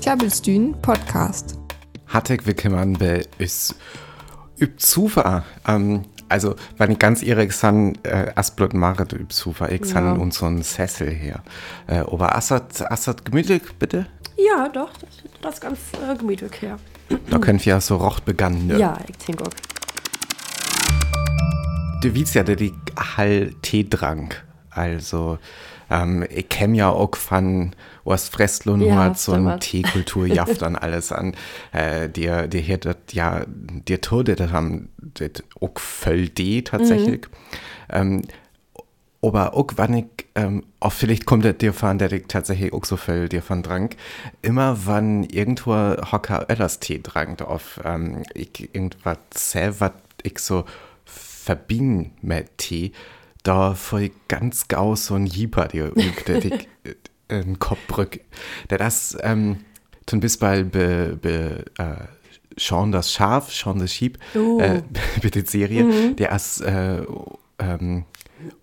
Klabbelstühn Podcast. Hartelijk willkommen bei uns üb Zufa. Ähm, also, wenn ich ganz ehrlich san, äh, Asblot Maret üb Zufa, ich san Ja. unseren Sessel hier. Äh, aber Assad, Assad gemütlich, bitte? Ja, doch, das, das ist ganz äh, gemütlich her. Da können wir so rocht begannen. Ne? Ja, ich denke auch. Du willst ja, dass ich Hall Tee trank. Also, ähm, ich kenne ja auch von was Fresslun Ja, hat so ein. Teekultur jaft an alles an. Äh, dir hier das ja, dir Tode, das haben das auch voll D tatsächlich. Ähm, aber auch wenn ich, ähm, auch vielleicht kommt das dir von, der ich tatsächlich auch so viel dir von trank, immer wenn irgendwo Hocker Öllers Tee trank, auf ähm, ich irgendwas sehr, was ich so verbinden mit Tee, da voll ganz gau so ein Jieper der ich äh, in Kopf brück. Der das, ähm, zum Beispiel be, be, äh, Sean das Schaf, Sean das Sheep, Oh. äh, bitte Serie, der ist, äh, ähm,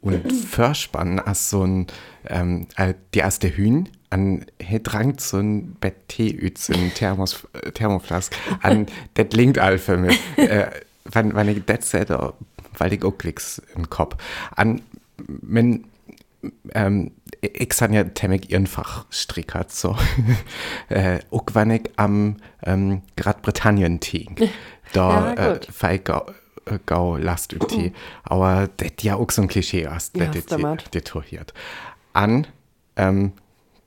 und Vorspann als so ein, ähm, äh, die erste Hühn an, he drank so ein Bett Tee üts in Thermos, äh, Thermoflask an, das linkt all für mich. äh, wenn, wenn ich das da, weil ich auch klicks im Kopf. An, wenn, ähm, ich san ja temmig einfach strickert, so. äh, auch wenn ich am, ähm, Grad Britannien Tee, da, Ja, äh, gut. weil gau, äh, gau last üb Tee. Aber das ja auch so ein Klischee wer das detouriert. An, ähm,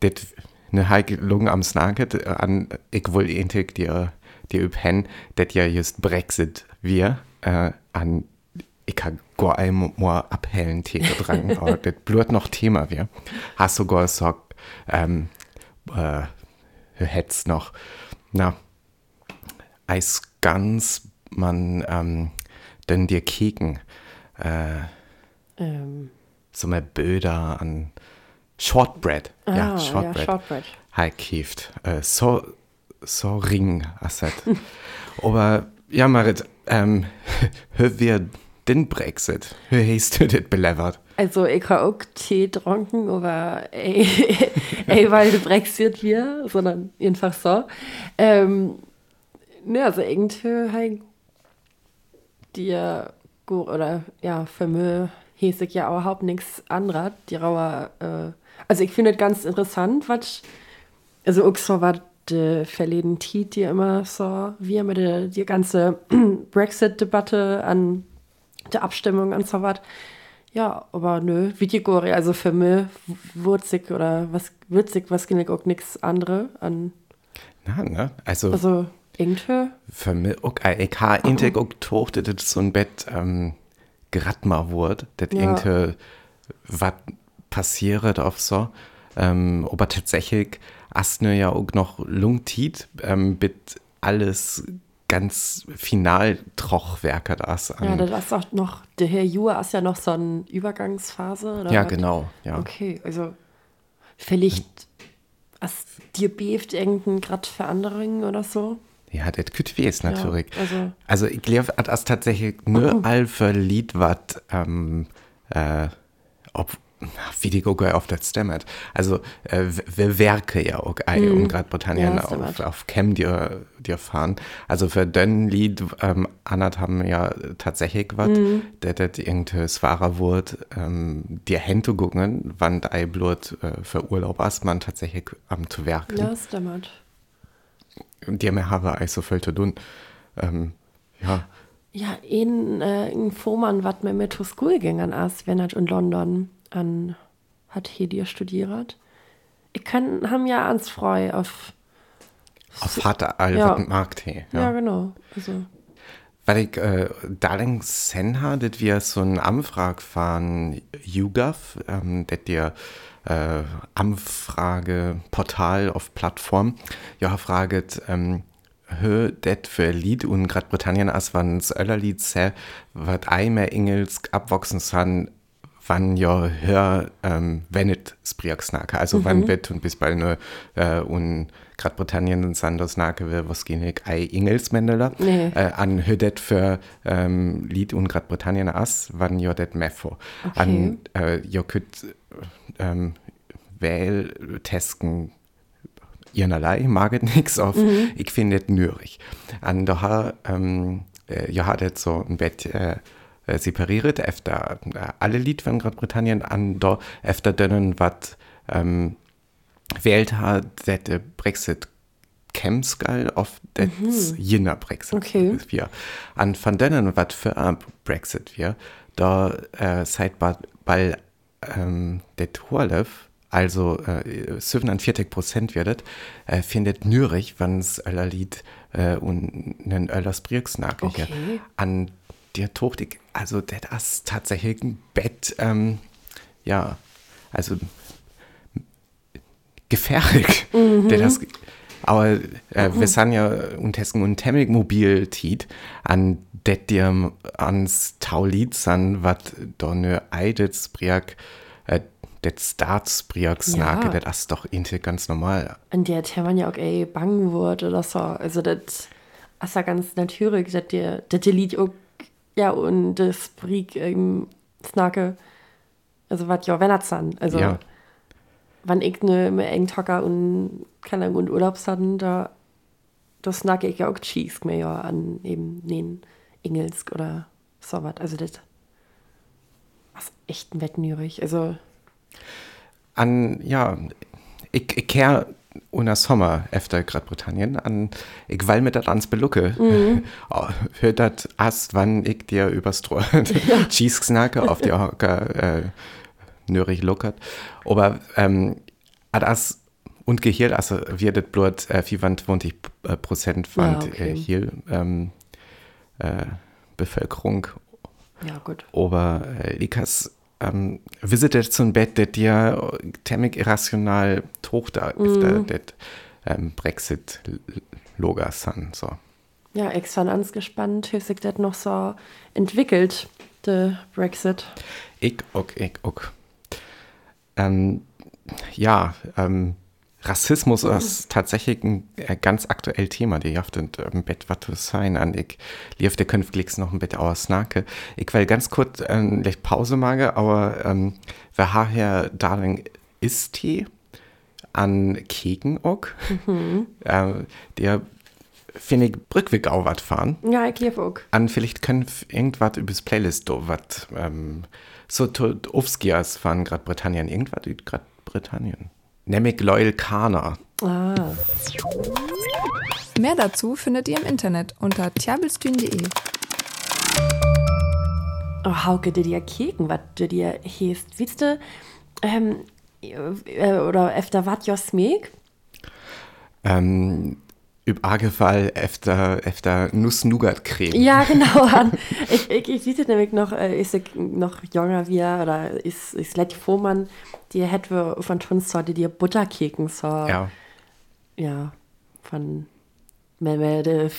das ne heike Lungen am Snaget, an, ich will endlich dir, dir üb hen, das ja just Brexit wir, äh, an, ich kann gar einmal abhellen Tee dran, aber das blut noch Thema wir. Hast du gar gesagt, ähm, äh, hätt's noch, na, Eis ganz, man, ähm, denn dir Keken, äh, Ähm, so mehr Böder an Shortbread. ah, ja, Shortbread. Ja, Shortbread. Heikieft. Äh, so, so Ring, Asset. Aber, ja, Marit, ähm, hör wir den Brexit? Hör hast du das belevert? Also, ich habe auch Tee getrunken, aber ey, ey weil der Brexit wir, sondern einfach so. Ähm, ne, also irgendwie halt dir gut, oder ja, für mich hieß ich ja überhaupt nichts anderes. Die rauer, äh, also ich finde es ganz interessant, was, also auch so was die verleden Tiet, die immer so, wie mit der die ganze Brexit-Debatte an der Abstimmung und so was. Ja, aber nö, Videogori, also für mich würzig oder was würzig, was ging auch nichts andere an, Na, ne? Also, also irgendwie. für mich, okay, ich habe intek auch tochte, das so ein Bett, ähm, mal wurde, das Ja. irgendwie, was passiert auf so. Ähm, aber tatsächlich, hast du ja auch noch Lungtit, ähm, mit alles ganz final Trochwerke das an. Ja, das ist auch noch, der Herr Jua ist ja noch so eine Übergangsphase. Oder Ja, was? genau, ja. Okay, also vielleicht hast dir beeft irgendein grad Veränderung oder so. Ja, das könnte wes natürlich. Ja, also- also ich glaube, das tatsächlich nur all für Lied, was, ähm, äh, ob, wie die Gogo auf das stemmet. Also, äh, wir werke ja auch ei und gerade Britannien Mhm. Ja, auf, auf Cam dir, dir fahren. Also für den Lied, ähm, Annat haben ja tatsächlich was, Mhm. der das irgendwie wahrer wurde, ähm, dir Hände gucken, wann ei Blut äh, für Urlaub ist, man tatsächlich am zu werken. Ja, stimmt. Die mehr habe ich so viel zu tun. Ähm, ja, Ja, ein, äh, Vormann, was mir mit zur School gegangen ist, wenn er in London an, hat hier studiert. Ich kann, haben ja ans frei auf, auf harte Al Ja. Markt hey, ja, ja. genau, also, Weil ich äh, Darling Senha, das wir so ein Anfrag von YouGov, ähm, das dir äh, Anfrageportal auf Plattform, ja, fraget, ähm, hö, det für Lied und Grad Britannien as wann s öller Lied se, wat ei mehr Engels abwachsen san, wann ja hör, ähm, wenn it Spriaksnake, also wann wird und bis bald nur, äh, und Grad Britannien san das Nake, will, was gehen ich, ei Engels Mendeler, Nee. äh, an hö det für, ähm, Lied und Grad Britannien as, wann ja det meffo. An, äh, ja könnt, ähm, Wähltesken ihrerlei, mag es nix auf, ich finde es nürig. Und da hat, ähm, äh, ja, hat jetzt so ein Bett, äh, separiert, efter äh, alle Lied von Großbritannien an efter denen, was ähm, wählt hat, der Brexit Kemskal auf das jener Brexit Okay. wir. An von denen, was für ein Brexit wir, da äh, seit bald, bald ähm, der Torlef, also äh, 47 Prozent wird, äh, findet nürig, wenn es Lied äh, und einen Öllers Briegsnack Okay. an der ich- also das ist tatsächlich ein Bett, ähm, ja, also gefährlich. Der das, aber äh, wir sind ja und Hesken und Temmig mobil tit, an det dir ans Taulied san, wat donne Eidetsbriak, äh, det Staatsbriak snake, Ja. das ist doch inte ganz normal. an der der man ja auch ey bangen wird oder so. Also das ist ja ganz natürlich, dass der dass der Lied auch ja und das Brieg ähm, snake also was ja wenn er san. Also Ja. wann ich ne mit eng Tocker und keine Ahnung und Urlaubs hatten, da das snake ich ja auch Cheese mir ja an eben den Engelsk oder so was. Also das ist echt Wettnürig. Also An, ja, ich, ich kehr unter Sommer efter Großbritannien an, ich will mir das ans Belucke. Oh, Hört das erst, wann ich dir übers Tor Cheese snacke auf die Hocker äh, nörig luckert. Aber ähm, das und Gehirn, also wird das Blut äh, 24 äh, Prozent von Ja, okay. äh, hier ähm, äh, Bevölkerung ja gut. aber äh, ich has ähm, visitet zum Bett, det dir temmig irrational tochter efter det ähm, Brexit Loga san so. Ja, ich ganz gespannt, wie sich das noch so entwickelt, der Brexit. Ich, ok, ich, ok. Ähm, ja, ähm, Rassismus ist tatsächlich ein äh, ganz aktuell Thema. Die jaft im Bett was zu sein. Und ich lief der künftig noch ein bisschen ausnake. Ich will ganz kurz ähm, Pause machen, aber ähm, wer nachher Darling ist Tee an Keken auch. ähm, der finde ich Brückweg auch was fahren. Ja, ich liebe auch. An vielleicht können irgendwas übers Playlist was ähm, so to Aufskias von Großbritannien, irgendwas in Großbritannien. Nämlich Loyal Kana. Ah, Mehr dazu findet ihr im Internet unter tjabelstühn.de. oh, Hauke, dir Keken, was du dir heißt. Willst du, ähm, äh, oder öfter wat jo Smeg? Ähm, üb Agefall efter, efter Nuss-Nougat-Creme. Ja, genau. Ich, ich, ich sehe nämlich noch, äh, ist ich noch jünger wie er, oder ist, ist Letty Vormann, die hätte von Tunsorte die Butterkeken so. Ja. ja, von Melde,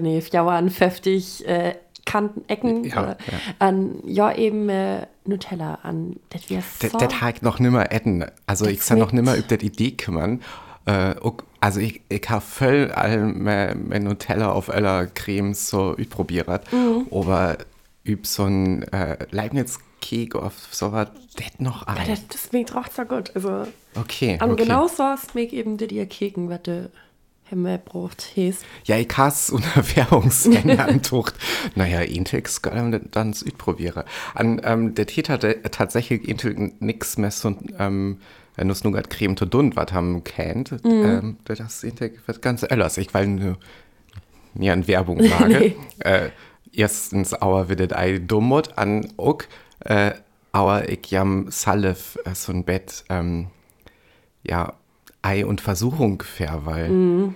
nee, Fjauern, 50 äh, Kanten, Ecken. Ja, äh, ja. An, ja, eben äh, Nutella an. Das wäre Das so. das ich noch nimmer etten. Also ich kann noch nimmer über die Idee kümmern. Äh, ook- also ich, ich habe voll all mein mein Nutella auf aller Cremes so probiert. Mhm. Aber üb so ein äh, Leibniz-Kek auf sowas, das noch ja, ein. das, das schmeckt auch so gut. Also, Okay, an okay. genau so schmeckt eben die dir Keken, was du Himmel braucht, heißt. Ja, ich has unter Währungsändertucht. naja, Intex kann dann probiere. An ähm, der Täter hatte tatsächlich Intel nix mehr so ähm, Nuss Nougat Creme to dun, was haben kennt. Ähm, das Intel wird ganz anders. Ich weil nur nie an Werbung wage. Nee. äh, erstens, aber wird das ei dummot an ok, äh, aber ich jam Salif äh, so ein Bett, ähm, ja, Ei und Versuchung fair, weil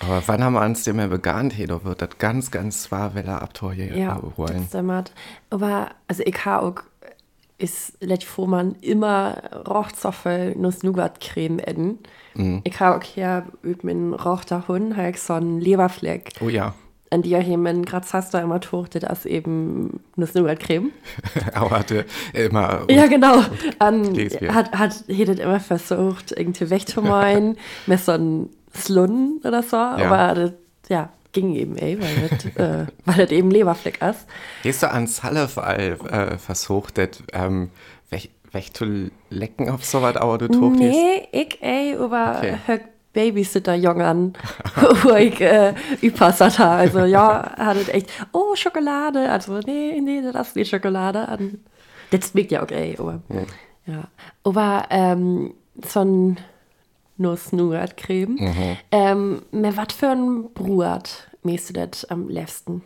aber wann haben wir uns dem mehr begann, hey, da wird das ganz, ganz zwar, weil er Abtor hier Ja, holen. das dämmert. Aber, also ich habe auch, ist Letty Vormann immer Rauchzoffel Nuss-Nougat-Creme essen. Mhm. Ich habe auch hier üb mit rauchter Hund, halt so einen Leberfleck. Oh ja, an die ich eben gerade hast du immer tuchtet, als eben Nuss-Nougat-Creme. aber hatte immer. Ja, genau. An, hat, hat, hättet immer versucht, irgendwie wegzumeinen, mit so einem Slun oder so, aber das, ja, ging eben, ey, weil das, äh, weil das eben Leberfleck ist. Gehst du an Salaf all äh, versucht, das ähm, weg, weg zu lecken auf sowas, aber du tuchtest? Nee, ich, ey, aber Okay. hör Babysitter-Jungen, wo ich äh, habe. Also ja, hattet echt, oh, Schokolade. Also nee, nee, das ist nicht Schokolade. An. Das schmeckt ja okay, aber ja. ja. Aber ähm, so ein Nuss-Nougat-Creme. Mhm. Ähm, was für ein Brot mäßt du das am liebsten?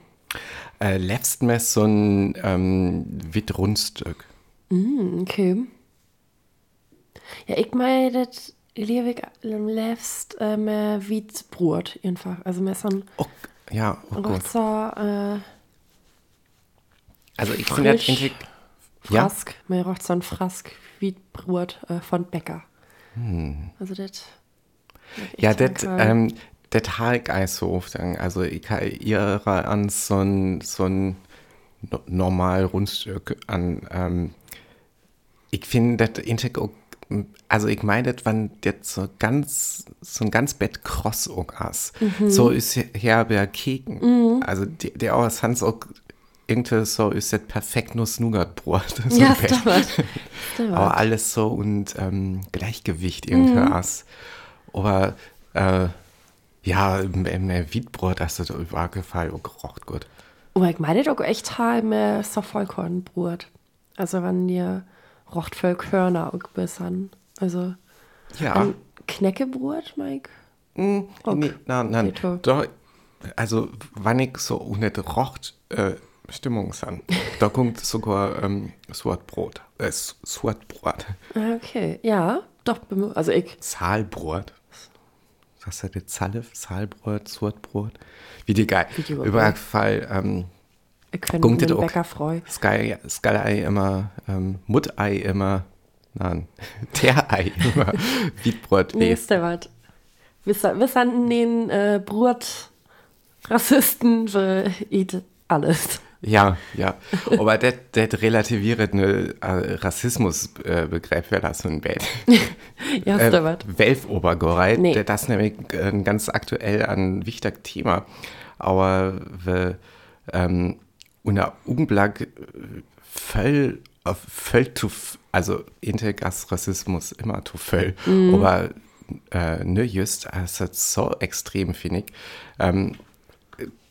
Äh, liebsten mir so ein ähm, Witrundstück. Mm, okay. Ja, ich meine, das liebe ich am liebsten ähm, Wietbrot einfach. Also mehr so ein... Oh, ja, oh. So, äh, also ich finde das. Frask, ja? mir so ein Frask Wietbrot äh, von Bäcker. Hm. Also das... Ja, das ähm, das ich so oft. Also ich habe ihre an so ein, so ein normal Rundstück an... Ähm, ich finde das auch also ich meine, wenn jetzt so ganz, so ein ganz Bett kross auch ist, mhm. so ist Herber Keken. Mhm. Also die, der auch Hans auch irgendwie so ist das perfekt nur Nougatbrot. So ja, stimmt. Aber alles so und ähm, Gleichgewicht irgendwie mhm. Aber äh, ja, mehr Wietbrot hast du da übergefallen und gerocht gut. Aber ich meine doch echt mehr so Vollkornbrot. Also wenn dir rocht voll Körner auch bis an. Also ja. ein Knäckebrot, Mike? Mm, okay. nee, nein, nein. Doch, also wenn ich so nicht rocht, äh, Stimmung san. Da kommt sogar ähm, Swartbrot. Äh, Swartbrot. Okay, ja, doch, also ich. Zahlbrot. Was ist das? Zalle, Zahlbrot, Swartbrot. Wie die geil. Über Fall, ähm, wir können den Bäcker freuen. Sky, Sky immer, ähm, Muttei immer, nein, der Ei immer, Wiedbrot. Nächste Wort. Wir, wir sind den äh, Brot Rassisten, wir alles. Ja, ja. Aber das relativiert eine äh, Rassismusbegriff, äh, das so ein Bett. ja, ist äh, was. Welfobergoreit, nee. das ist nämlich äh, ganz aktuell ein wichtiges Thema. Aber wir, ähm, unter Augenblick äh, voll, voll zu, also Intergas Rassismus immer zu voll, mhm. aber äh, ne just, es ist so extrem, finde ich. Ähm,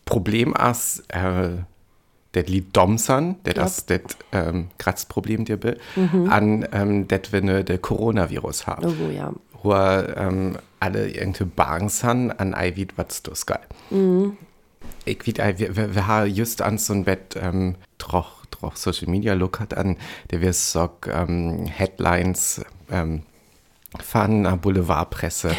Problem ist, äh, das Lied Domsan, der das, das ähm, Kratzproblem dir be, mhm. an ähm, das wir ne, der Coronavirus haben. Oh, ja. Wo ähm, alle irgendwie Bang sind an Eivid was du geil. Mhm ich wieder, wir, wir, wir haben just an so ein Bett ähm, troch, troch Social Media Look hat an, der wir so ähm, Headlines ähm, von der Boulevardpresse.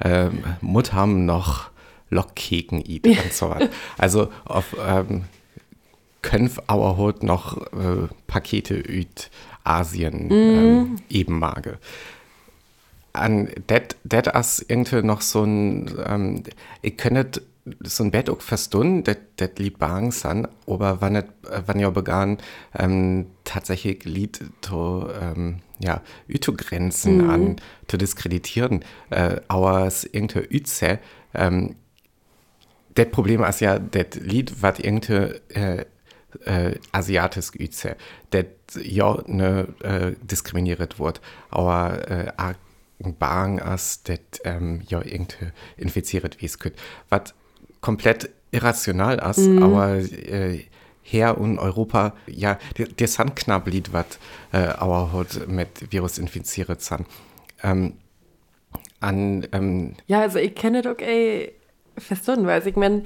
Ähm, Mut haben noch Lockkeken eat und so was. Also auf ähm, Könf aber hot noch äh, Pakete üt Asien mm. ähm, Ebenmage. An det, det as irgendwie noch so ein, ähm, ich könnte so ein Bett auch verstanden, das lieb bang san, aber wann nicht, wann ja begann, ähm, tatsächlich Lied zu, ähm, ja, Grenzen mhm. an, zu diskreditieren, äh, aber es irgendwie Üze, ähm, das Problem ist ja, das Lied, was irgendwie, äh, äh, asiatisch Üze, das ja ne, äh, diskriminiert wird, aber äh, Bang as das ähm, ja irgendwie infiziert wie es könnte. Was komplett irrational ist, mhm. aber äh, her und Europa, ja, der, der sind knapp Lied, was äh, aber heute mit Virus infiziert sind. Ähm, an, ähm, ja, also ich kenne doch eh verstanden, weil ich meine,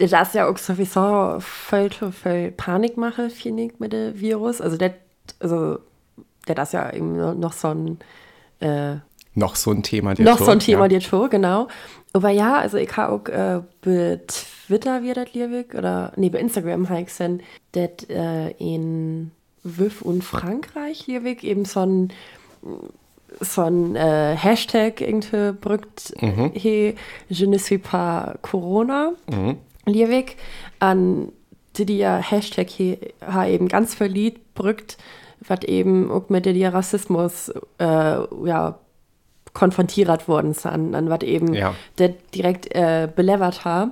das ist ja auch sowieso voll, voll Panik mache, finde ich, mit dem Virus. Also das, also, das ist ja eben noch so ein äh, noch so ein Thema, die Noch Tour, so ein Thema, ja. die Tour, genau. Aber ja, also ich habe auch äh, bei Twitter wie das liebig, oder nee, bei Instagram habe ich gesehen, dass äh, in WIF und Frankreich liebig eben so ein so ein äh, Hashtag irgendwie brückt, mhm. hey, je ne suis pas Corona, mhm. Liebig, an die die ja Hashtag hier eben ganz verliebt brückt, was eben auch mit der Rassismus äh, ja konfrontiert worden sind, an was eben ja. der direkt äh, belevert hat,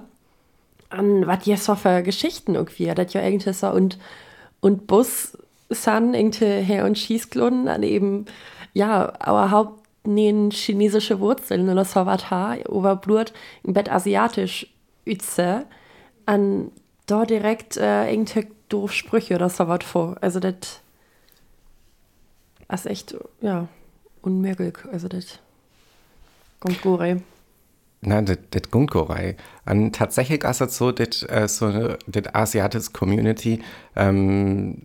an was hier so für Geschichten irgendwie, das ja irgendwie so und, und Bus sind irgendwie her und schießklonen an eben, ja, aber Haupt chinesische Wurzeln oder so was ha, aber Blut im Bett asiatisch üze, an da direkt äh, irgendwelche doof Sprüche oder so was vor. Also das ist echt, ja, unmöglich. Also das kommt gore. Nein, das, gore. Und tatsächlich ist es so, dass äh, so das asiatische Community ähm,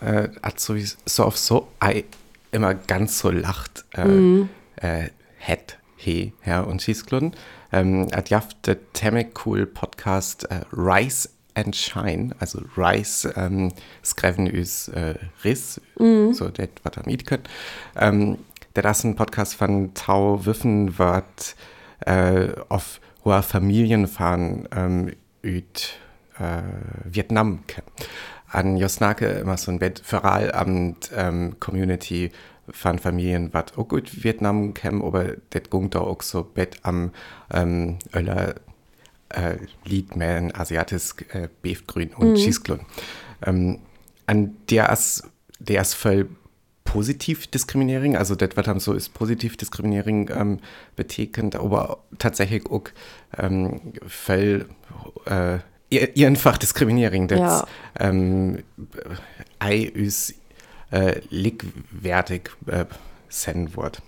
äh, hat sowieso auf so ei, immer ganz so lacht äh, Mhm. äh, het he her und schießklun. Ähm, Temek cool Podcast äh, Rise and Shine, also Rise ähm, skreven üs äh, Riss, so det wat am Eat können. Ähm, der das ein Podcast von Tau Wiffen wat äh, auf hoher Familien fahren ähm, üt äh, Vietnam kennen. An Josnake immer so ein Bett für am ähm, Community von Familien, was auch gut Vietnam kennen, aber das ging da auch so Bett am ähm, Öller äh, Lied in asiatisch äh, Beefgrün und Schießklun. Ähm, an der ist, der ist voll positiv diskriminierend, also das, was haben so ist positiv diskriminierend ähm, betekend, aber tatsächlich auch ähm, voll äh, ihr- einfach diskriminierend. Das Ja. ähm, ei ist äh, likwertig äh, sein Wort.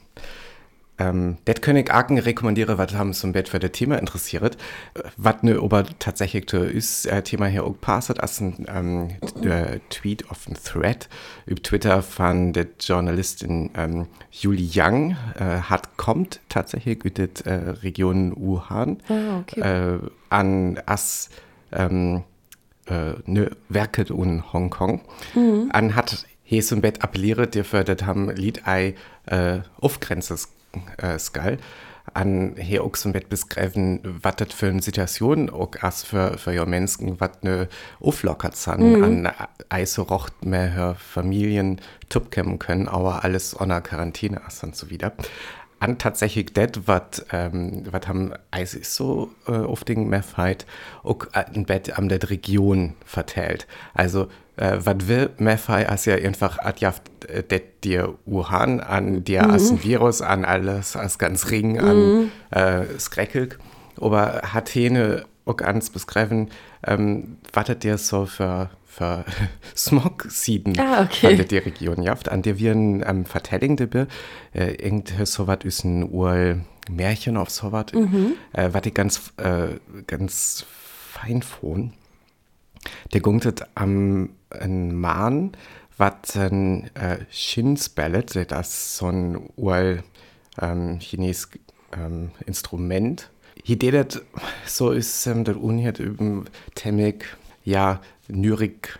Ähm, das kann ich argen rekommandieren, was haben zum Bett für das Thema interessiert. Äh, Was ne aber tatsächlich ist äh, Thema hier auch passt, als ein ähm, der Tweet auf ein Thread über Twitter von der Journalistin ähm, Julie Young äh, hat kommt tatsächlich über die äh, Region Wuhan Ah, okay. äh, an as ähm, äh, ne Werket in Hongkong an hat hier zum Bett appelliert dafür das haben Lied ei äh, aufgrenzes äh, skal an hier auch zum Bett beschreiben was das für eine Situation as für für ihr Menschen was ne auflockert san an Eis so rocht mehr her Familien tup kämmen können aber alles ohne Quarantäne ist und so wieder an tatsächlich das, was ähm, wat haben Eis ist so äh, auf den Meffheit auch ein Bett am der Region verteilt. Also äh, was will Meffai als ja einfach adjaft äh, det dir Wuhan an dir als ein Virus an alles als ganz Ring an äh, Skreckig, aber hat hene auch ans beschreiben, ähm, was dir so für für Smog-Sieden Ah, okay. von der Region jaft, an der wir ein ähm, Vertelling debbe, äh, irgend so was ist ein Ur Märchen auf so was, äh, was ich ganz, äh, ganz fein fand. Der gunget am ein Mann, was ein äh, Shinsballet, das ist so ein Ur ähm, Chines ähm, Instrument. Hier das so ist ähm, der Unhet üben Temmig, ja, Nyrik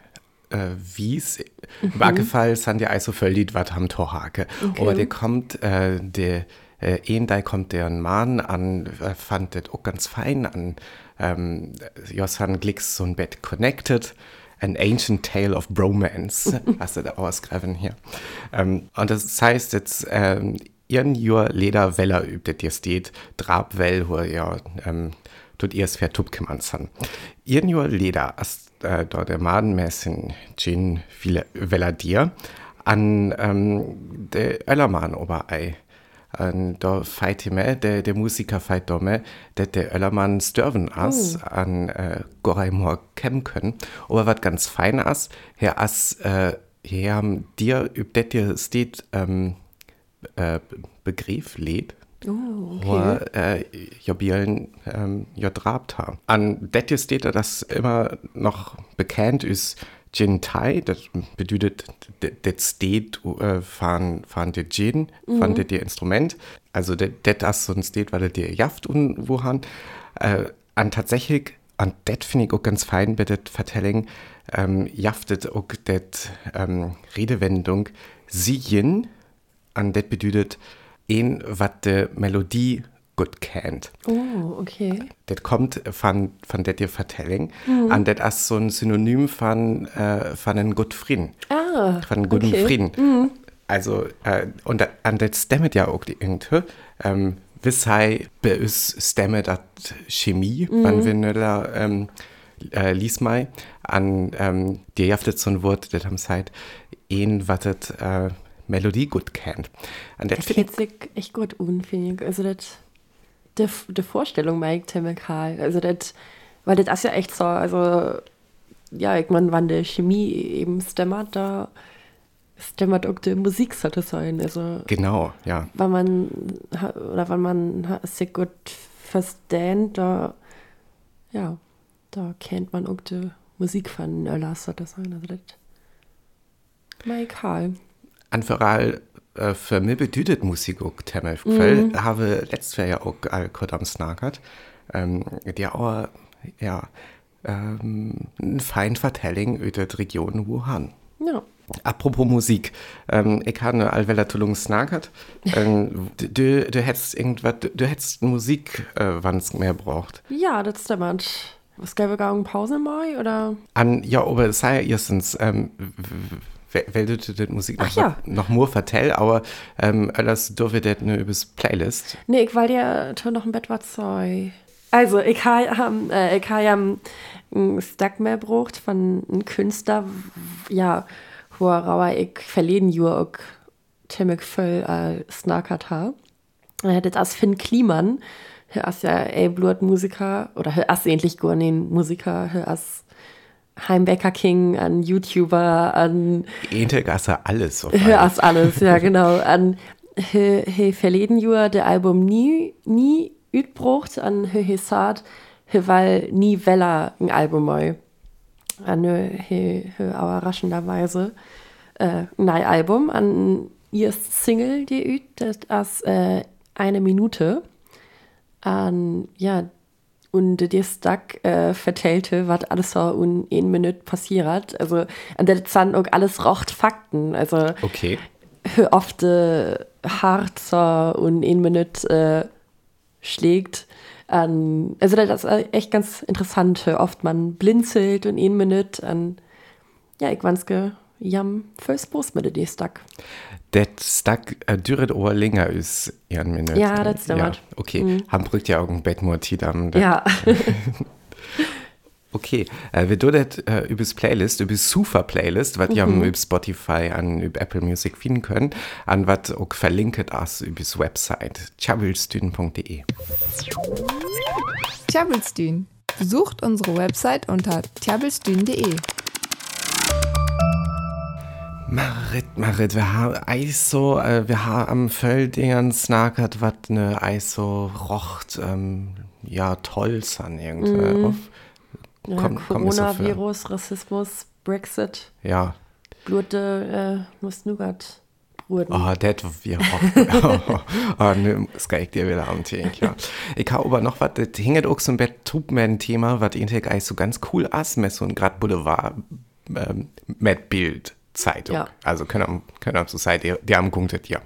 äh, Wies. Mhm. Bagefall sind die also verliebt, was haben Torhake. Aber der kommt, äh, der äh, ein da kommt der Mann an, äh, fand das auch ganz fein an. Ähm, Josan Glicks so ein Bett connected. An Ancient Tale of Bromance, hast du da ausgegriffen hier. Ähm, und das heißt jetzt, ähm, ihren Jur Leder Weller übt, das hier steht, Drabwell, wo ja, ähm, tut ihr es für Tupkemann san. Ihren Jur Leder, as äh, dort der Madenmessen Gin viele Weller dir, an ähm, der Öllermann Oberei. Und da feit me, der, der Musiker feit domme, der der Öllermann störven as an äh, Goraimor kämmen können. Aber was ganz fein as, her as, äh, hier haben dir, üb det dir steht, ähm, äh, Begriff lädt, Oh, wo okay. äh, ja Bielen ähm, ja drabt haben. An det steht da, das immer noch bekannt ist, Gin Thai, das bedeutet, das steht äh, von, von der Gin, von der, der Instrument. Also das so ein steht, weil der Jaft und wo han. Äh, an tatsächlich, an das finde ich auch ganz fein bei der Vertelling, ähm, jaftet auch das ähm, Redewendung sien, an das bedeutet, ein, was die Melodie gut kennt. Oh, okay. Das kommt von, von der Vertelling. Und das ist so ein Synonym von, äh, von einem guten Frieden. Ah, Von einem guten okay. Frieden. Also, äh, und und das stemmet ja auch irgendwie. Ähm, Wissei bei uns stemmet das Chemie, wenn wir nicht da, ähm, äh, lies mal an, ähm, die jaftet so ein Wort, das haben seit ein, das, äh, Melodie gut kennt. Und das Das finde sich echt gut ich. Also das, die, die Vorstellung ziemlich geil. Also das, weil das ist ja echt so, also, ja, ich meine, wenn die Chemie eben stemmert, da stemmert auch die Musik sollte sein. Also, genau, ja. wenn man, oder wenn man sich gut versteht, da, ja, da kennt man auch die Musik von Öllers sollte sein. Also das mag ich geil. Äh, für mich bedeutet Musik auch ziemlich viel. Mhm. Habe letztes Jahr ja auch äh, kurz am Snackert, ähm, die auch, ja, ähm, eine feine Vertelling über die Region Wuhan. Ja. Apropos Musik, ähm, ich habe allweller Tulung snackert. Ähm, du, du hättest irgendwas, du, du hättest Musik, äh, wann es mehr braucht. Ja, das stimmt. Was gäbe gar eine Pause mal oder? An, ja, aber es sei erstens, ähm, weil du Musik noch, Ach ja. noch nur vertell, aber ähm, alles dürfen das nur übers Playlist. Nee, ich weil dir schon noch ein Bett was sei. Also, ich habe äh, ich ha ja einen Stack mehr braucht von einem Künstler, ja, wo er ich verleden Jahr auch ziemlich viel äh, snackert habe. Das ist Finn Kliman. Er ist ja ein Blutmusiker, oder er ist endlich gar nicht Musiker, er ist Heimwecker King, ein YouTuber, ein Entelgasse alles. Auf Hör einmal. as alles, ja genau. An he, he verleden Jahr der Album nie nie utbrucht an he he sagt he weil nie Weller ein Album mal. An he he aber raschenderweise äh, ein Album an ihr Single die üt das as äh, eine Minute an ja und dir Stack äh, vertellte, was alles so in einer Minute passiert. Also, an der dann auch alles rocht Fakten. Also, Okay. oft äh, hart so und in Minute äh, schlägt. An, also, das ist echt ganz interessant, oft man blinzelt und in Minute an, ja, ich wanske, jam, fürs Bus mit der Stack. Das Stack äh, düret aber länger ist ja Minute. Ja, das stimmt. Ja, okay. Haben brückt ja auch ein Bett nur Tidam. Ja, Okay, äh, wir tun das äh, übers Playlist, übers Super-Playlist, was ihr über Spotify an über Apple Music finden könnt, an was auch verlinkt ist übers Website chabelstüden.de. Tjabelstün. Besucht unsere Website unter tjabelstün.de. Marit, Marit, wir haben Eis so, äh, wir haben am Völdingern snackert, was ne Eis so rocht, ähm, ja, toll san irgendwie. auf. ja kommt mir so. Coronavirus, Rassismus, Brexit, Ja, Blute, äh, muss Nougat bruden. Oh, das wir oh, oh, ne, das kann ich dir wieder am Tag, ja. Ich habe aber noch was, das hinget auch so ein Bett Tubman-Thema, was irgendwie eigentlich so ganz cool ist, mit so ein grad Boulevard ähm, mit Bild. Zeitung. Ja. Also können können so sein, die, die haben gunktet ja.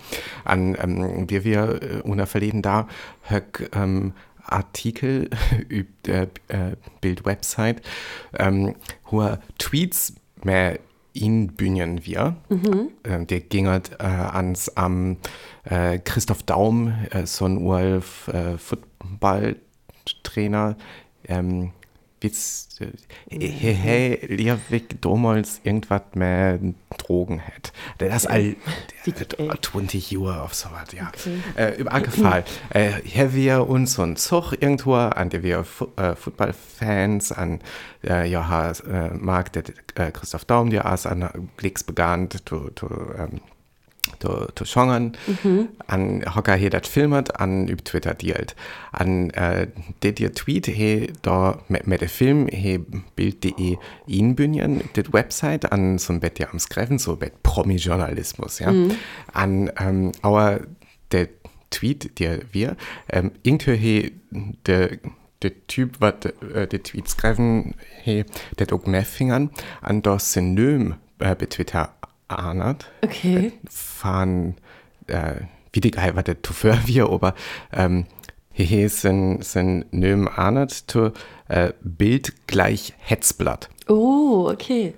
An ähm, wir wir äh, unter verleden da höck ähm, Artikel übt äh, äh, Bild-Website, ähm, wo Tweets mehr ihn bühnen wir. Ähm, der ging halt äh, ans am äh, Christoph Daum, äh, so ein Uralf äh, Footballtrainer, ähm, Äh, hey, hey, Liavik damals irgendwas mehr Drogen hat. Das ist all Wie der- dick, ey. 20 Jahre auf so was, ja. Äh, über Angefallen. äh, hier wir uns so ein Zug irgendwo, an der wir Fu äh, Footballfans, an äh, ja, ha, äh, mag der äh, Christoph Daum, der ist an Glicks begann, zu, zu, ähm, zu, zu schongern, an Hocker hier das filmet, an über Twitter dealt. An äh, der dir Tweet, he da mit, mit dem Film, he bild.de inbünjen, das Website, an so ein Bett ja am Skreven, so Bett Promi-Journalismus, ja. An, ähm, aber der Tweet, der wir, ähm, irgendwie he, der der Typ, was äh, der Tweet schreiben, he, der auch mehr fingern, an das Synonym äh, bei Twitter ahnert Okay. fahren, äh, wie die der für wir, aber ähm, hier sind, sind Nöm ahnert, zu äh, Bild gleich Hetzblatt. Oh, okay.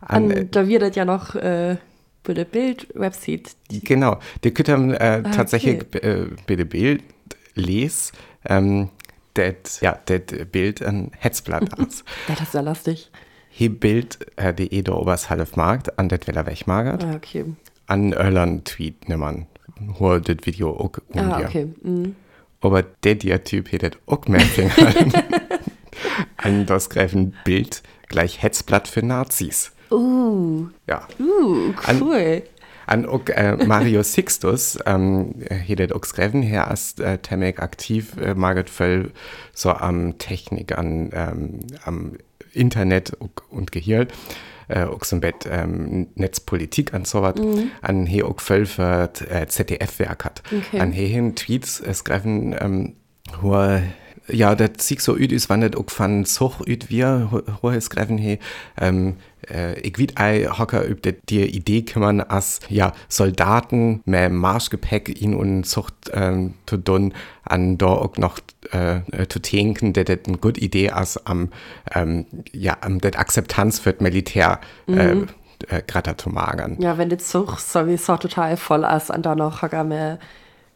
An, äh, An, da wird das ja noch äh, bei der Bild-Website. genau, die können äh, tatsächlich äh, bei dem Bild les, ähm, das ja, das Bild ein Hetzblatt aus. Das ist ja lustig. He Bild, äh, die Edo Obers Halfmarkt, an det Weller Wegmagert, Ah, okay. an Öllern Tweet nimmer, wo das Video auch um Ah, okay. Mhm. Aber der der Typ hätte auch mehr an das greifen Bild gleich Hetzblatt für Nazis. Uh, Ja. uh, An- cool. An auch, äh, Mario Sixtus, ähm, hätte auch geschrieben, her als äh, Temek aktiv, äh, Margaret Völl so am Technik, an, ähm, am Internet und, Gehirn, äh, auch so Bett ähm, Netzpolitik an so was, an he auch Völl für äh, ZDF-Werk hat. Okay. An he hin Tweets äh, schreiben, ähm, wo ja, das sieht so üd ist, wann das auch von Zug üd wir, wo es greifen he, ähm, äh, ich weet ei hocker üb det die Idee kümmern, als ja Soldaten mehr Marschgepäck in und Zucht ähm, zu tun, an da auch noch äh, äh, zu denken, dass das eine gute Idee ist, am ähm, ja am das Akzeptanz für das Militär äh, äh, gerade zu magern. Ja, wenn der Zug sowieso total voll ist und dann noch hocker mehr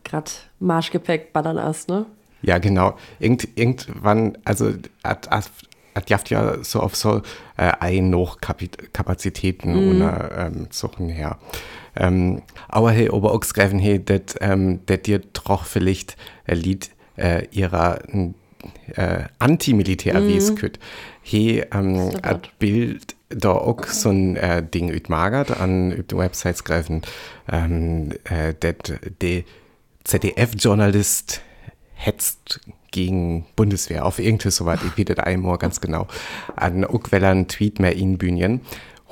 grad Marschgepäck ballern ist, ne? Ja, genau. Irgend, irgendwann, also hat, hat, jaft ja so auf so äh, ein noch Kapit- Kapazitäten und ähm, suchen her. Ähm, aber hey, schreiben hey, dat ähm, dir doch vielleicht ein Lied äh, ihrer äh, Antimilitär-Wes kütt. Hey, ähm, hat Bild da auch so ein äh, Ding übmagert an üb die Websites greifen, ähm, äh, dat de ZDF-Journalist hetzt gegen Bundeswehr. Auf irgendwas soweit, ich da einmal ganz genau, an. Uckwellern Tweet mehr in Bühnen,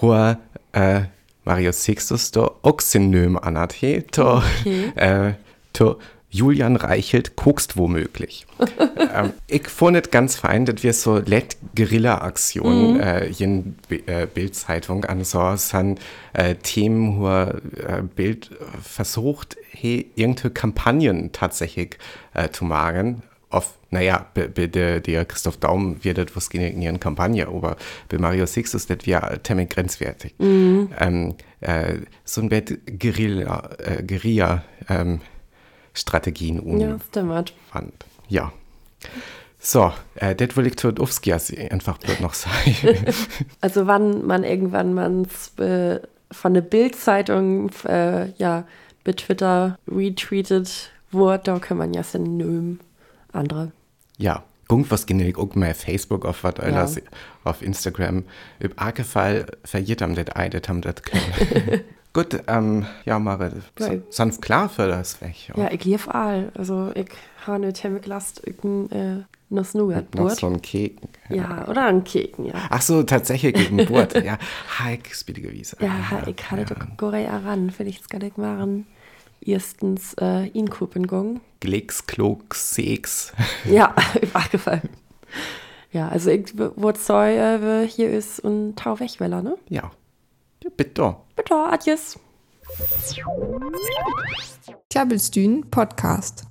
wo äh, Marius Sixtus auch Synonym anhat, he, to, Okay. äh, to Julian Reichelt kokst womöglich. ähm, ich fand es ganz fein, dass wir so let Guerilla-Aktionen äh, in äh, Bildzeitung an so äh, Themen, wo äh, Bild versucht, he, irgendwelche Kampagnen tatsächlich äh, zu machen. Auf, naja, der, der Christoph Daum wird das was in ihren Kampagne, aber bei Mario Six ist das ja ziemlich grenzwertig. Ähm, äh, so ein Bett Guerilla, äh, Guerilla ähm, Strategien um Ja. Ja. So, äh, das will ich zu Dovskias einfach noch sagen. Also wann man irgendwann man's äh, von der Bild-Zeitung äh, ja, bei Twitter retweetet wurde, da kann man ja synonym andere. ja, guck, was generell auch mal Facebook auf was alles, auf Instagram. Im Argefall verliert am das ein, das haben das können. Gut, ähm, ja, Mare, Ja. sonst klar für das weg. Ja, ich lief all. Also ich habe eine Thema gelast, irgendein äh, nougat Noch so ein Kek. Ja, oder ein Keken, ja. Ach so, tatsächlich gegen Bord. ja, Heik ist bitte gewesen. Ja, ich hatte doch Gorey ran, vielleicht kann ich machen. Erstens äh, in Kuppengung. Glicks, Klog, Sex. Ja, abgefallen. Ja, also ich wurde so, äh, hier ist ein Tau Wegweller, ne? Ja, ja bitte. Bitte, adios. Klabbelstühn Podcast.